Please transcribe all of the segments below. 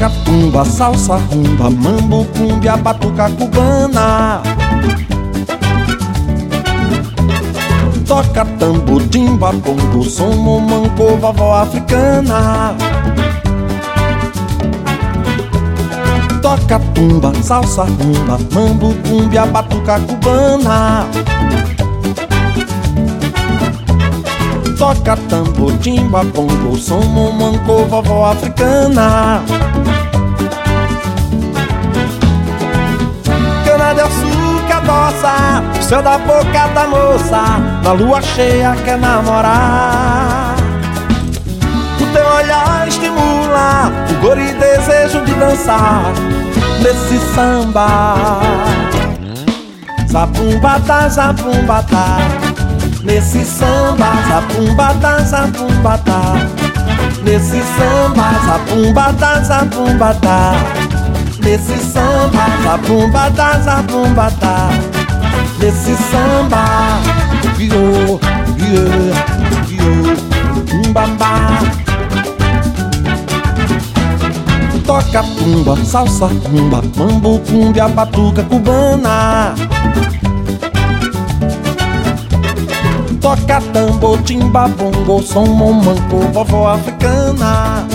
Toca tumba, salsa, rumba, mambo, cumbia, batuca cubana. Toca tambo, timba, bongo, som, manco, vovó africana. Toca tumba, salsa, rumba, mambo, cumbia, batuca cubana Toca tambor, timba, bongo, som, manco, vovó africana. Cana de açúcar, o céu da boca da moça Na lua cheia quer namorar. O teu olhar estimula o e desejo de dançar Nesse samba. Zabumbata, zabumbata Nesse samba, zabumbata, zabumbata Nesse samba, zabumbata, zabumbata Nesse samba, zabumbata, zabumbata Nesse samba, guiô, guiô, guiô, umbambá Toca tumba, salsa tumba, mambo, cumbia, batuca cubana Toca tambor, timba, bongo, som, manco, vovó africana.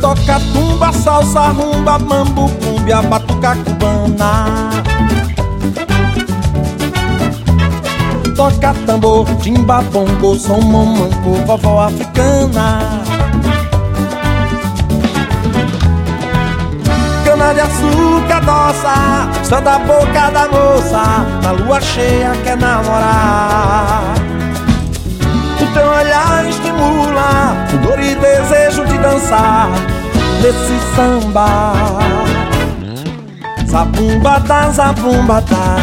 Toca tumba, salsa, rumba, mambo, cumbia, batuca cubana. Toca tambor, timba, bongo, som, manco, vovó africana açúcar doça Só da boca da moça Na lua cheia quer namorar. O teu olhar estimula O dor e desejo de dançar Nesse samba. Zabumbata, zabumbata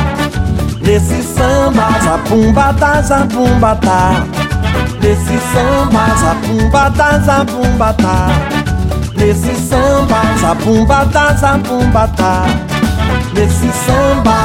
Nesse samba. Zabumbata, zabumbata Nesse samba. Zabumbata, zabumbata Nesse samba, zabumbata, zabumbata Nesse samba, vioa, vioa,